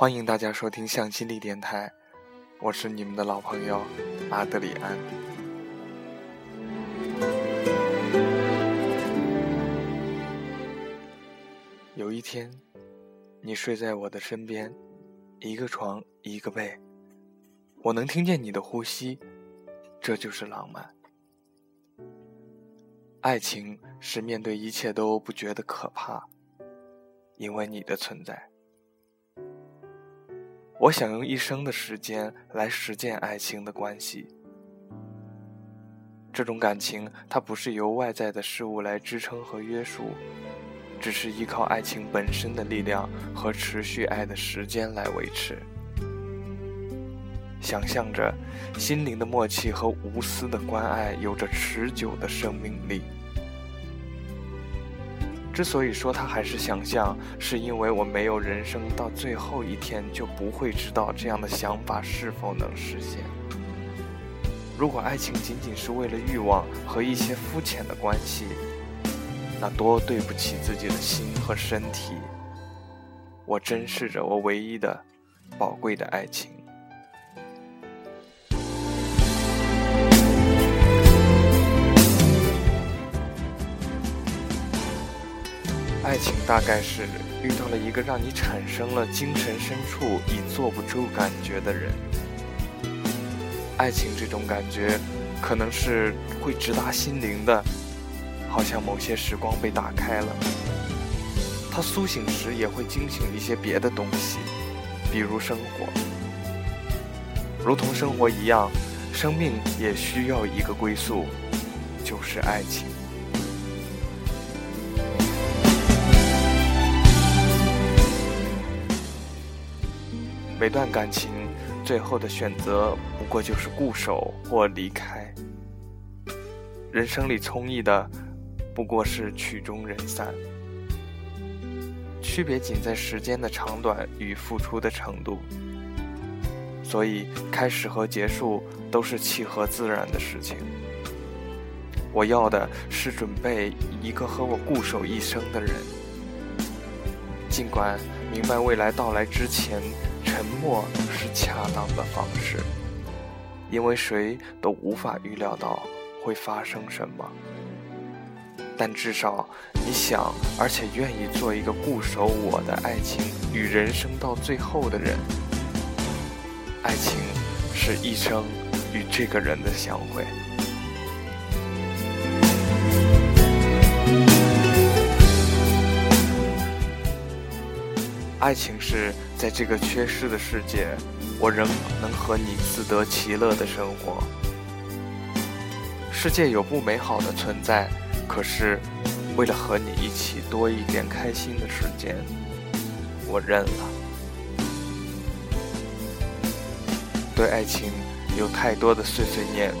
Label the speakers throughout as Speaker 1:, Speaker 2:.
Speaker 1: 欢迎大家收听向心力电台，我是你们的老朋友阿德里安。有一天，你睡在我的身边，一个床一个被，我能听见你的呼吸，这就是浪漫。爱情是面对一切都不觉得可怕，因为你的存在。我想用一生的时间来实践爱情的关系。这种感情，它不是由外在的事物来支撑和约束，只是依靠爱情本身的力量和持续爱的时间来维持。想象着，心灵的默契和无私的关爱有着持久的生命力。之所以说它还是想象，是因为我没有人生到最后一天就不会知道这样的想法是否能实现。如果爱情仅仅是为了欲望和一些肤浅的关系，那多对不起自己的心和身体。我珍视着我唯一的、宝贵的爱情。爱情大概是遇到了一个让你产生了精神深处已坐不住感觉的人。爱情这种感觉，可能是会直达心灵的，好像某些时光被打开了。他苏醒时也会惊醒一些别的东西，比如生活。如同生活一样，生命也需要一个归宿，就是爱情。每段感情最后的选择不过就是固守或离开。人生里充溢的不过是曲终人散，区别仅在时间的长短与付出的程度。所以开始和结束都是契合自然的事情。我要的是准备一个和我固守一生的人，尽管明白未来到来之前。沉默是恰当的方式，因为谁都无法预料到会发生什么。但至少你想，而且愿意做一个固守我的爱情与人生到最后的人。爱情是一生与这个人的相会。爱情是在这个缺失的世界，我仍能和你自得其乐的生活。世界有不美好的存在，可是为了和你一起多一点开心的时间，我认了。对爱情有太多的碎碎念，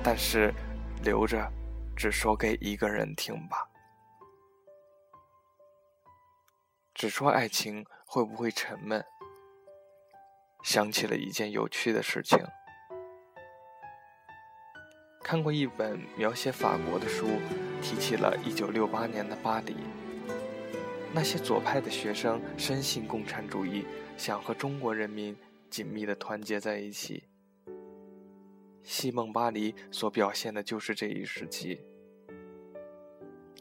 Speaker 1: 但是留着，只说给一个人听吧。只说爱情会不会沉闷？想起了一件有趣的事情。看过一本描写法国的书，提起了一九六八年的巴黎。那些左派的学生深信共产主义，想和中国人民紧密的团结在一起。西蒙巴黎所表现的就是这一时期，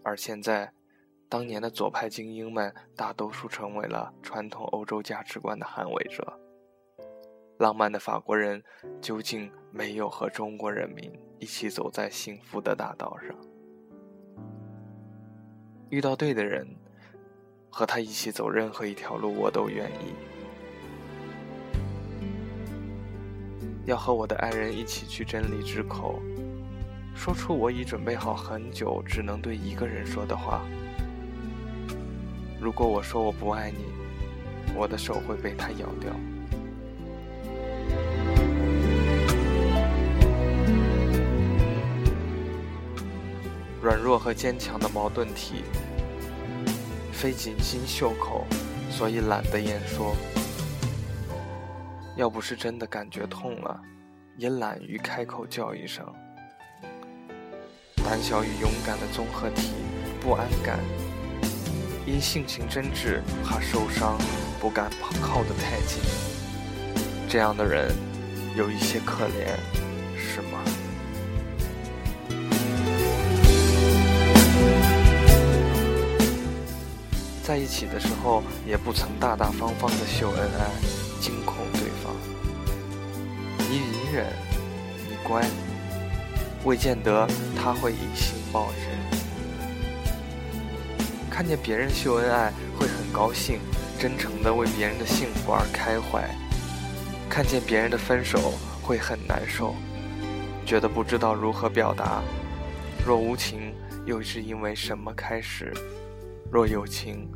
Speaker 1: 而现在。当年的左派精英们，大多数成为了传统欧洲价值观的捍卫者。浪漫的法国人究竟没有和中国人民一起走在幸福的大道上？遇到对的人，和他一起走任何一条路，我都愿意。要和我的爱人一起去真理之口，说出我已准备好很久，只能对一个人说的话。如果我说我不爱你，我的手会被它咬掉。软弱和坚强的矛盾体，非紧心袖口，所以懒得言说。要不是真的感觉痛了，也懒于开口叫一声。胆小与勇敢的综合体，不安感。因性情真挚，怕受伤，不敢靠得太近。这样的人有一些可怜，是吗？在一起的时候，也不曾大大方方的秀恩爱，惊恐对方。你隐忍，你乖，未见得他会以心报之。看见别人秀恩爱，会很高兴，真诚的为别人的幸福而开怀；看见别人的分手，会很难受，觉得不知道如何表达。若无情，又是因为什么开始？若有情，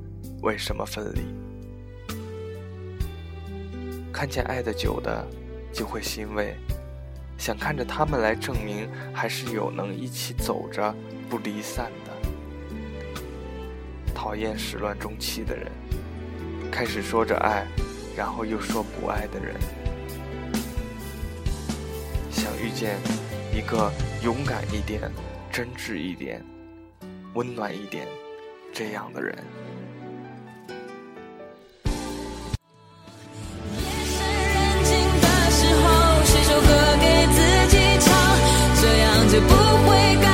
Speaker 1: 为什么分离？看见爱的久的，就会欣慰，想看着他们来证明，还是有能一起走着不离散的。讨厌始乱终弃的人，开始说着爱，然后又说不爱的人。想遇见一个勇敢一点、真挚一点、温暖一点。这样的人。
Speaker 2: 夜深人静的时候，写首歌给自己唱，这样就不会。